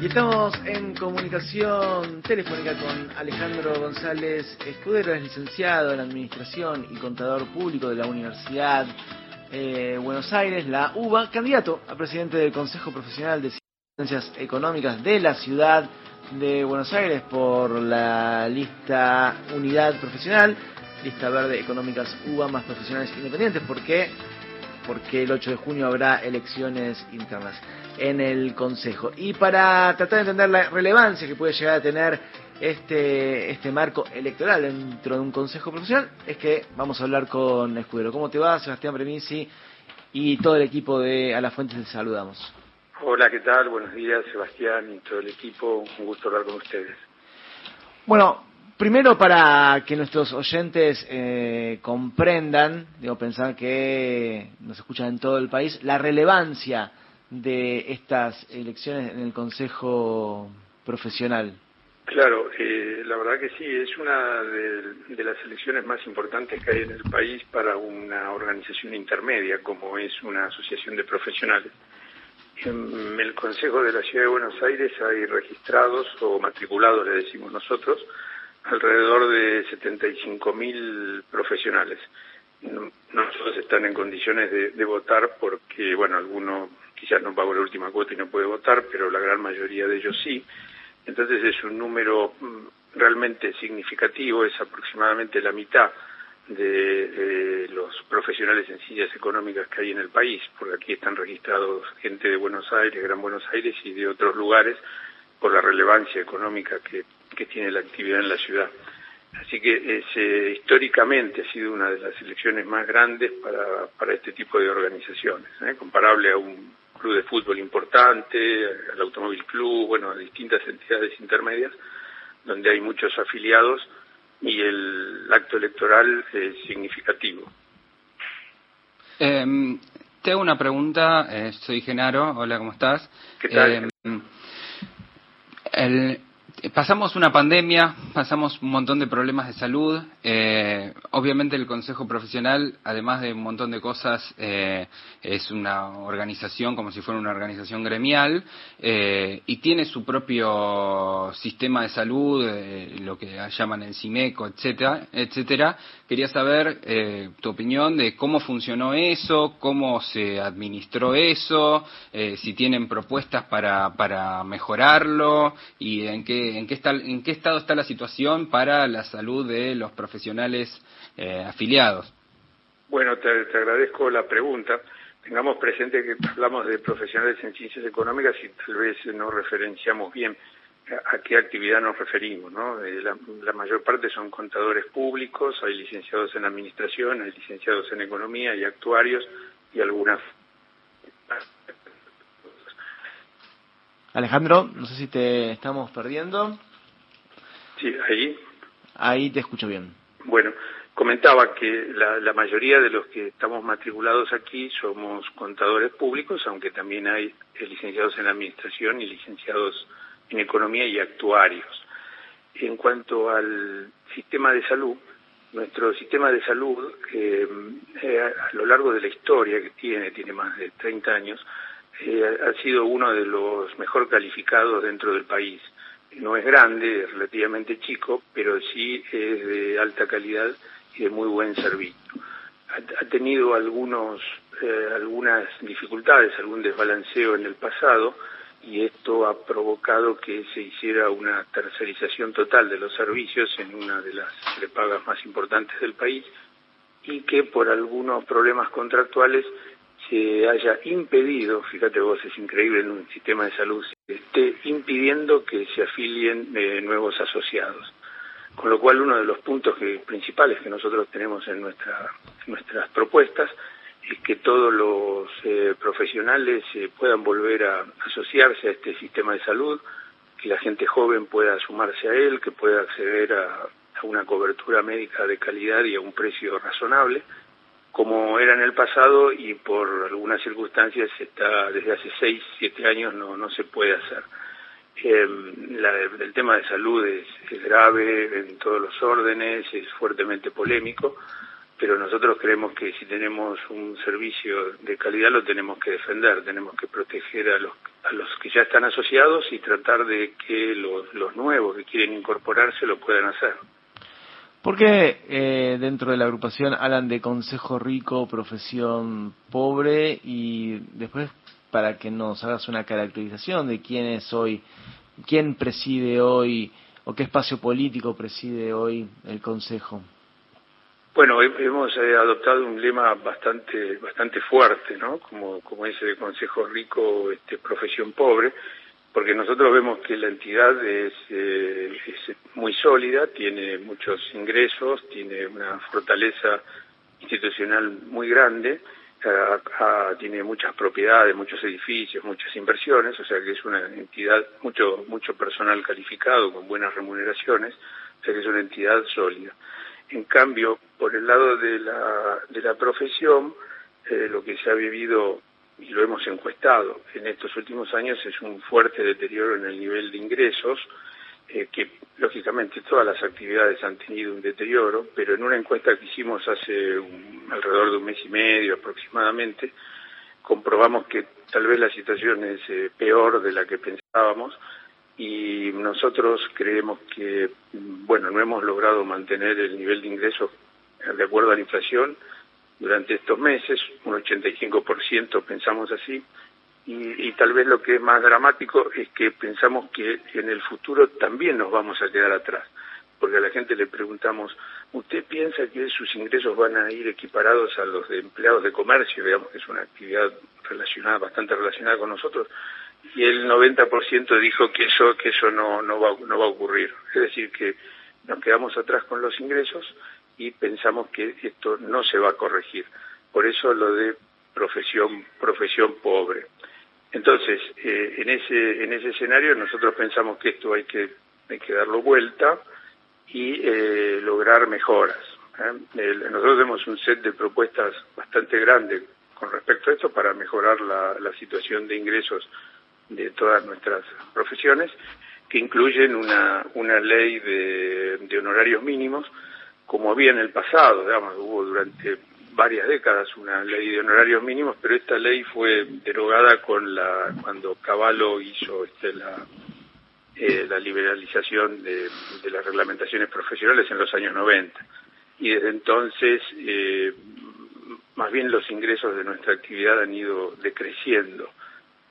Y estamos en comunicación telefónica con Alejandro González Escudero, es licenciado en Administración y Contador Público de la Universidad eh, Buenos Aires, la UBA, candidato a presidente del Consejo Profesional de Ciencias Económicas de la Ciudad de Buenos Aires por la lista Unidad Profesional, lista verde Económicas UBA más profesionales independientes. ¿Por qué? Porque el 8 de junio habrá elecciones internas en el Consejo. Y para tratar de entender la relevancia que puede llegar a tener este, este marco electoral dentro de un Consejo Profesional, es que vamos a hablar con Escudero. ¿Cómo te va, Sebastián Premisi y todo el equipo de A la Fuente? Te saludamos. Hola, ¿qué tal? Buenos días, Sebastián y todo el equipo. Un gusto hablar con ustedes. Bueno, primero para que nuestros oyentes eh, comprendan, digo, pensar que nos escuchan en todo el país, la relevancia de estas elecciones en el Consejo Profesional? Claro, eh, la verdad que sí, es una de, las elecciones más importantes que hay en el país para una organización intermedia como es una asociación de profesionales. En el Consejo de la Ciudad de Buenos Aires hay registrados o matriculados, le decimos nosotros, alrededor de 75.000 profesionales. No, todos están en condiciones de, de votar porque, bueno, algunos quizás no pagó la última cuota y no puede votar, pero la gran mayoría de ellos sí. Entonces es un número mm, realmente significativo, es aproximadamente la mitad de, los profesionales en sillas económicas que hay en el país, porque aquí están registrados gente de Buenos Aires, Gran Buenos Aires y de otros lugares por la relevancia económica que, que tiene la actividad en la ciudad. Así que eh, históricamente ha sido una de las elecciones más grandes para, para este tipo de organizaciones, ¿eh? comparable a un club de fútbol importante, al Automóvil Club, bueno, a distintas entidades intermedias, donde hay muchos afiliados y el acto electoral es significativo. Eh, te hago una pregunta, eh, soy Genaro, hola, ¿cómo estás? ¿Qué tal? Em, el, pasamos una pandemia, pasamos un montón de problemas de salud. Eh, obviamente el Consejo Profesional, además de un montón de cosas, eh, es una organización como si fuera una organización gremial eh, y tiene su propio sistema de salud, lo que llaman el CIMECO, etcétera, etcétera. Quería saber tu opinión de cómo funcionó eso, cómo se administró eso, si tienen propuestas para, para mejorarlo y en qué en qué, está, en qué estado está la situación para la salud de los profesionales eh, afiliados. Bueno, te, agradezco la pregunta. Tengamos presente que hablamos de profesionales en ciencias económicas y tal vez no referenciamos bien a, qué actividad nos referimos. ¿no? Eh, la, mayor parte son contadores públicos, hay licenciados en administración, hay licenciados en economía, hay actuarios y algunas Alejandro, no sé si te estamos perdiendo. Sí, ahí. Ahí te escucho bien. Bueno, comentaba que la, mayoría de los que estamos matriculados aquí somos contadores públicos, aunque también hay licenciados en administración y licenciados en economía y actuarios. En cuanto al sistema de salud, nuestro sistema de salud, eh, a lo largo de la historia que tiene, tiene más de 30 años, eh, ha sido uno de los mejor calificados dentro del país. No es grande, es relativamente chico, pero sí es de alta calidad y de muy buen servicio. Ha, tenido algunos, eh, algunas dificultades, algún desbalanceo en el pasado, y esto ha provocado que se hiciera una tercerización total de los servicios en una de las prepagas más importantes del país y que por algunos problemas contractuales se haya impedido, fíjate vos, es increíble en un sistema de salud, esté impidiendo que se afilien eh, nuevos asociados. Con lo cual uno de los puntos principales que nosotros tenemos en nuestra, nuestras propuestas es que todos los eh, profesionales eh, puedan volver a asociarse a este sistema de salud, que la gente joven pueda sumarse a él, que pueda acceder a una cobertura médica de calidad y a un precio razonable como era en el pasado y por algunas circunstancias está desde hace seis, siete años no, no se puede hacer. Em, el tema de salud es, grave en todos los órdenes, es fuertemente polémico pero nosotros creemos que si tenemos un servicio de calidad lo tenemos que defender, tenemos que proteger a los, a los que ya están asociados y tratar de que los, los nuevos que quieren incorporarse lo puedan hacer. ¿Por qué eh, dentro de la agrupación hablan de consejo rico, profesión pobre y después para que nos hagas una caracterización de quién es hoy, quién preside hoy o qué espacio político preside hoy el consejo? Bueno, hemos eh, adoptado un lema bastante bastante fuerte, ¿no? Como como ese consejo rico, este profesión pobre, nosotros vemos que la entidad es, eh, es muy sólida, tiene muchos ingresos, tiene una fortaleza institucional muy grande, tiene muchas propiedades, muchos edificios, muchas inversiones, o sea que es una entidad mucho mucho personal calificado con buenas remuneraciones, o sea que es una entidad sólida. En cambio, por el lado de la, de la profesión, eh, lo que se ha vivido y lo hemos encuestado. En estos últimos años es un fuerte deterioro en el nivel de ingresos, eh, que lógicamente todas las actividades han tenido un deterioro, pero en una encuesta que hicimos hace alrededor de un mes y medio aproximadamente, comprobamos que tal vez la situación es eh, peor de la que pensábamos y nosotros creemos que, bueno, no hemos logrado mantener el nivel de ingresos de acuerdo a la inflación durante estos meses, un 85% pensamos así, y, y, tal vez lo que es más dramático es que pensamos que en el futuro también nos vamos a quedar atrás, porque a la gente le preguntamos, ¿usted piensa que sus ingresos van a ir equiparados a los de empleados de comercio, digamos que es una actividad relacionada, bastante relacionada con nosotros? Y el 90% dijo que eso, que eso no, no, va, no va a ocurrir. Es decir, que nos quedamos atrás con los ingresos y pensamos que esto no se va a corregir. Por eso lo de profesión, profesión pobre. Entonces, eh, en ese en ese escenario nosotros pensamos que esto hay que hay que darlo vuelta y eh, lograr mejoras. ¿eh? nosotros tenemos un set de propuestas bastante grande con respecto a esto para mejorar la, situación de ingresos de todas nuestras profesiones, que incluyen una, una ley de, de honorarios mínimos como había en el pasado, digamos, hubo durante varias décadas una ley de honorarios mínimos, pero esta ley fue derogada con la cuando Cavallo hizo este, la, eh, liberalización de, de, las reglamentaciones profesionales en los años 90. Y desde entonces, eh, más bien los ingresos de nuestra actividad han ido decreciendo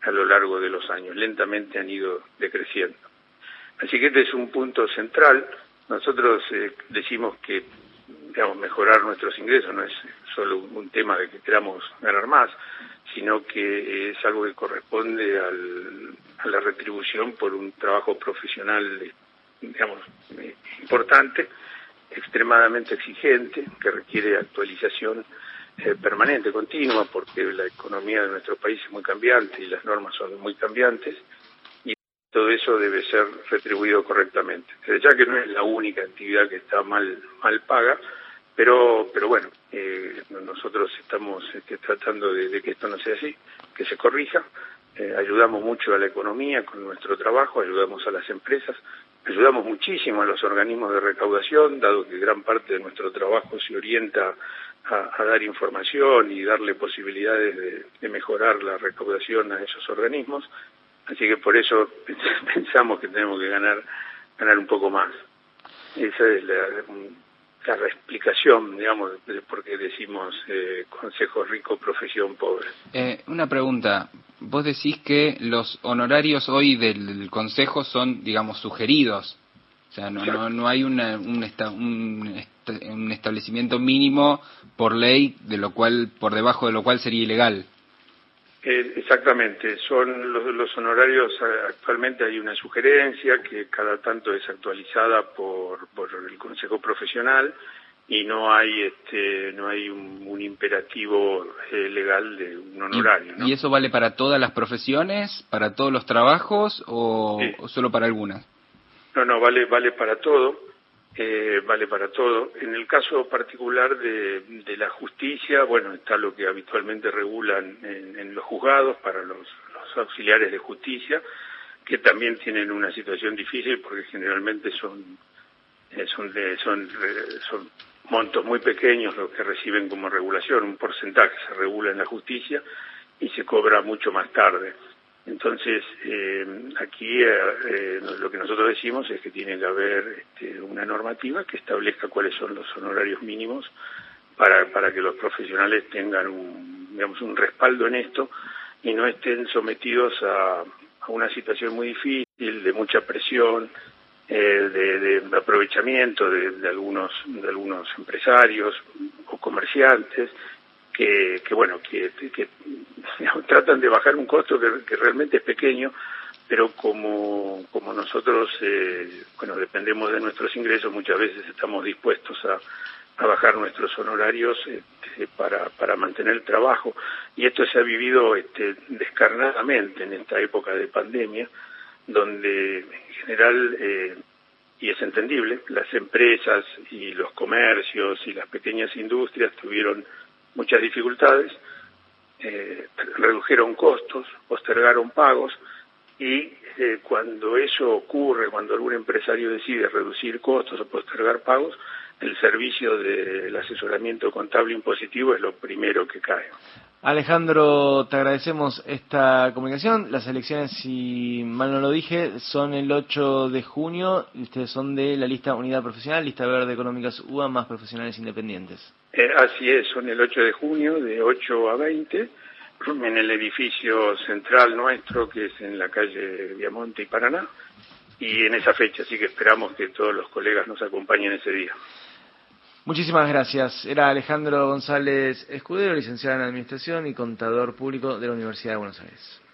a lo largo de los años, lentamente han ido decreciendo. Así que este es un punto central nosotros eh, decimos que digamos, mejorar nuestros ingresos no es solo un tema de que queramos ganar más, sino que es algo que corresponde al, a la retribución por un trabajo profesional, digamos, importante, extremadamente exigente, que requiere actualización eh, permanente, continua, porque la economía de nuestro país es muy cambiante y las normas son muy cambiantes, todo eso debe ser retribuido correctamente. Ya que no es la única actividad que está mal, mal paga, pero, pero bueno, eh, nosotros estamos este, tratando de, que esto no sea así, que se corrija. Eh, ayudamos mucho a la economía con nuestro trabajo, ayudamos a las empresas, ayudamos muchísimo a los organismos de recaudación, dado que gran parte de nuestro trabajo se orienta a, dar información y darle posibilidades de, de mejorar la recaudación a esos organismos. Así que por eso pensamos que tenemos que ganar ganar un poco más. Esa es la, la explicación, digamos, de por qué decimos eh, consejo rico, profesión pobre. Eh, una pregunta. Vos decís que los honorarios hoy del consejo son, digamos, sugeridos. O sea, no, no, no hay una, un, esta, un, un establecimiento mínimo por ley, de lo cual, por debajo de lo cual sería ilegal. Eh, exactamente, son los, los, honorarios, eh, actualmente hay una sugerencia que cada tanto es actualizada por, por el Consejo Profesional y no hay este no hay un, un imperativo eh, legal de un honorario. ¿Y, ¿no? ¿Y, eso vale para todas las profesiones, para todos los trabajos o, sí. o solo para algunas? No, no, vale, vale para todo eh, vale para todo. En el caso particular de, de, la justicia, bueno, está lo que habitualmente regulan en, los juzgados para los, los, auxiliares de justicia, que también tienen una situación difícil porque generalmente son eh, son, de, son, son montos muy pequeños lo que reciben como regulación, un porcentaje se regula en la justicia y se cobra mucho más tarde. Entonces, eh, aquí eh, eh, lo que nosotros decimos es que tiene que haber este, una normativa que establezca cuáles son los honorarios mínimos para, para que los profesionales tengan un, digamos, un respaldo en esto y no estén sometidos a, a una situación muy difícil, de mucha presión, de, de, aprovechamiento de, algunos de algunos empresarios o comerciantes que, que bueno que, que tratan de bajar un costo que, realmente es pequeño, pero como, como nosotros, eh, bueno, dependemos de nuestros ingresos, muchas veces estamos dispuestos a, a bajar nuestros honorarios este, para, para mantener el trabajo. Y esto se ha vivido este, descarnadamente en esta época de pandemia, donde en general, eh, y es entendible, las empresas y los comercios y las pequeñas industrias tuvieron muchas dificultades eh, redujeron costos, postergaron pagos y eh, cuando eso ocurre, cuando algún empresario decide reducir costos o postergar pagos, el servicio del asesoramiento contable impositivo es lo primero que cae. Alejandro, te agradecemos esta comunicación. Las elecciones, si mal no lo dije, son el 8 de junio ustedes son de la lista Unidad Profesional, lista verde económicas UA más profesionales independientes. Eh, así es, son el 8 de junio de 8 a 20 en el edificio central nuestro que es en la calle Viamonte y Paraná y en esa fecha, así que esperamos que todos los colegas nos acompañen ese día. Muchísimas gracias. Era Alejandro González Escudero, licenciado en Administración y contador público de la Universidad de Buenos Aires.